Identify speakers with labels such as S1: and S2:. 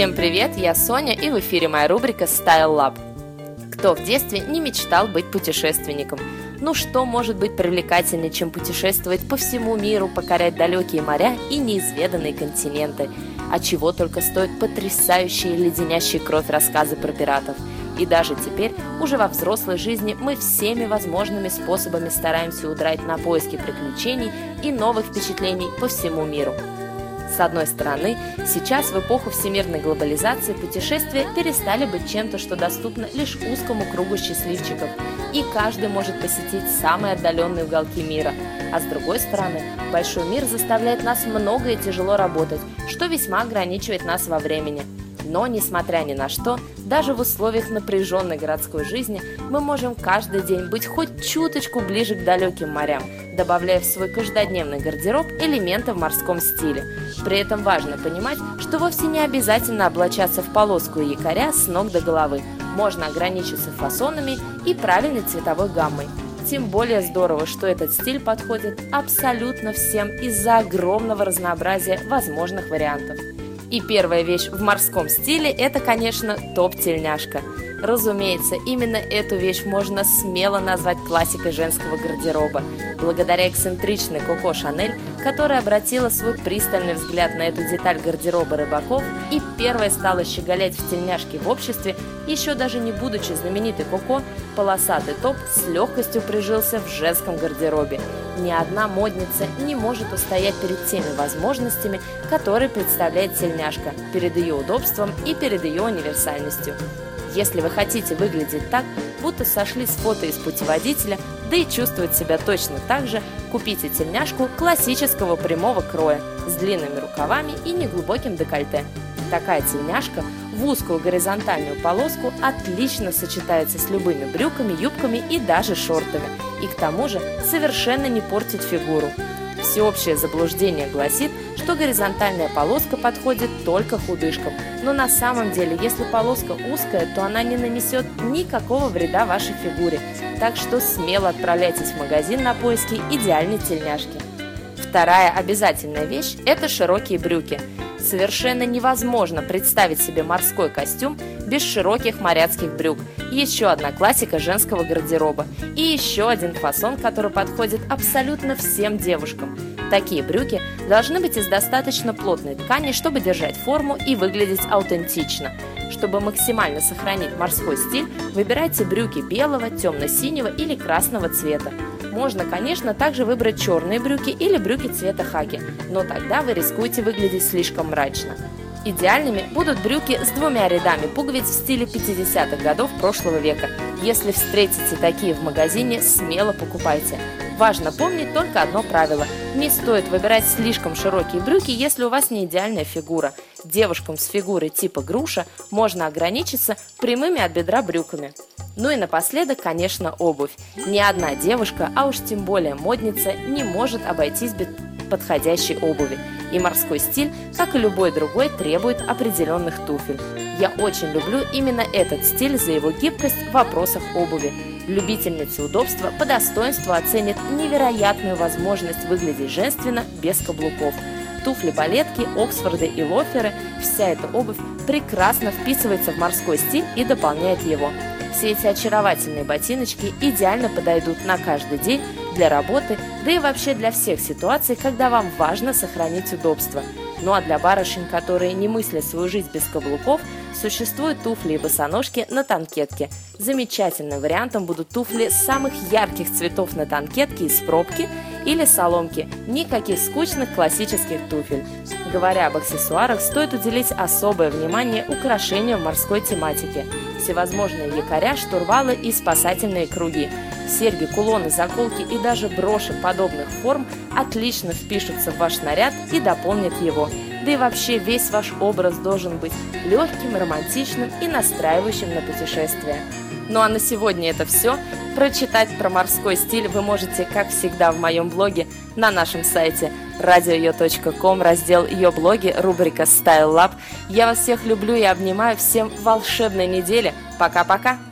S1: Всем привет, я Соня и в эфире моя рубрика Style Lab. Кто в детстве не мечтал быть путешественником? Ну что может быть привлекательнее, чем путешествовать по всему миру, покорять далекие моря и неизведанные континенты? А чего только стоят потрясающие леденящие кровь рассказы про пиратов – и даже теперь, уже во взрослой жизни, мы всеми возможными способами стараемся удрать на поиски приключений и новых впечатлений по всему миру. С одной стороны, сейчас в эпоху всемирной глобализации путешествия перестали быть чем-то, что доступно лишь узкому кругу счастливчиков, и каждый может посетить самые отдаленные уголки мира. А с другой стороны, большой мир заставляет нас много и тяжело работать, что весьма ограничивает нас во времени – но, несмотря ни на что, даже в условиях напряженной городской жизни мы можем каждый день быть хоть чуточку ближе к далеким морям, добавляя в свой каждодневный гардероб элементы в морском стиле. При этом важно понимать, что вовсе не обязательно облачаться в полоску и якоря с ног до головы. Можно ограничиться фасонами и правильной цветовой гаммой. Тем более здорово, что этот стиль подходит абсолютно всем из-за огромного разнообразия возможных вариантов. И первая вещь в морском стиле – это, конечно, топ-тельняшка. Разумеется, именно эту вещь можно смело назвать классикой женского гардероба, благодаря эксцентричной Коко Шанель, которая обратила свой пристальный взгляд на эту деталь гардероба рыбаков и первая стала щеголять в тельняшке в обществе, еще даже не будучи знаменитой Коко, полосатый топ с легкостью прижился в женском гардеробе. Ни одна модница не может устоять перед теми возможностями, которые представляет тельняшка, перед ее удобством и перед ее универсальностью. Если вы хотите выглядеть так, будто сошли с фото из путеводителя, да и чувствовать себя точно так же, купите тельняшку классического прямого кроя с длинными рукавами и неглубоким декольте. Такая тельняшка в узкую горизонтальную полоску отлично сочетается с любыми брюками, юбками и даже шортами, и к тому же совершенно не портит фигуру. Всеобщее заблуждение гласит, что горизонтальная полоска подходит только худышкам, но на самом деле, если полоска узкая, то она не нанесет никакого вреда вашей фигуре, так что смело отправляйтесь в магазин на поиски идеальной тельняшки. Вторая обязательная вещь – это широкие брюки. Совершенно невозможно представить себе морской костюм без широких моряцких брюк. Еще одна классика женского гардероба. И еще один фасон, который подходит абсолютно всем девушкам. Такие брюки должны быть из достаточно плотной ткани, чтобы держать форму и выглядеть аутентично. Чтобы максимально сохранить морской стиль, выбирайте брюки белого, темно-синего или красного цвета. Можно, конечно, также выбрать черные брюки или брюки цвета хаки, но тогда вы рискуете выглядеть слишком мрачно. Идеальными будут брюки с двумя рядами пуговиц в стиле 50-х годов прошлого века. Если встретите такие в магазине, смело покупайте. Важно помнить только одно правило. Не стоит выбирать слишком широкие брюки, если у вас не идеальная фигура. Девушкам с фигурой типа груша можно ограничиться прямыми от бедра брюками. Ну и напоследок, конечно, обувь. Ни одна девушка, а уж тем более модница, не может обойтись без подходящей обуви. И морской стиль, как и любой другой, требует определенных туфель. Я очень люблю именно этот стиль за его гибкость в вопросах обуви. Любительницы удобства по достоинству оценят невероятную возможность выглядеть женственно без каблуков. Туфли-балетки, Оксфорды и лоферы – вся эта обувь прекрасно вписывается в морской стиль и дополняет его. Все эти очаровательные ботиночки идеально подойдут на каждый день для работы, да и вообще для всех ситуаций, когда вам важно сохранить удобство. Ну а для барышень, которые не мыслят свою жизнь без каблуков, существуют туфли и босоножки на танкетке. Замечательным вариантом будут туфли самых ярких цветов на танкетке из пробки или соломки. Никаких скучных классических туфель. Говоря об аксессуарах, стоит уделить особое внимание украшениям морской тематики. Всевозможные якоря, штурвалы и спасательные круги. Серьги, кулоны, заколки и даже броши подобных форм отлично впишутся в ваш наряд и дополнят его. Да и вообще весь ваш образ должен быть легким, романтичным и настраивающим на путешествие. Ну а на сегодня это все. Прочитать про морской стиль вы можете, как всегда, в моем блоге на нашем сайте radio.com, раздел ее блоги, рубрика Style Lab. Я вас всех люблю и обнимаю. Всем волшебной недели. Пока-пока!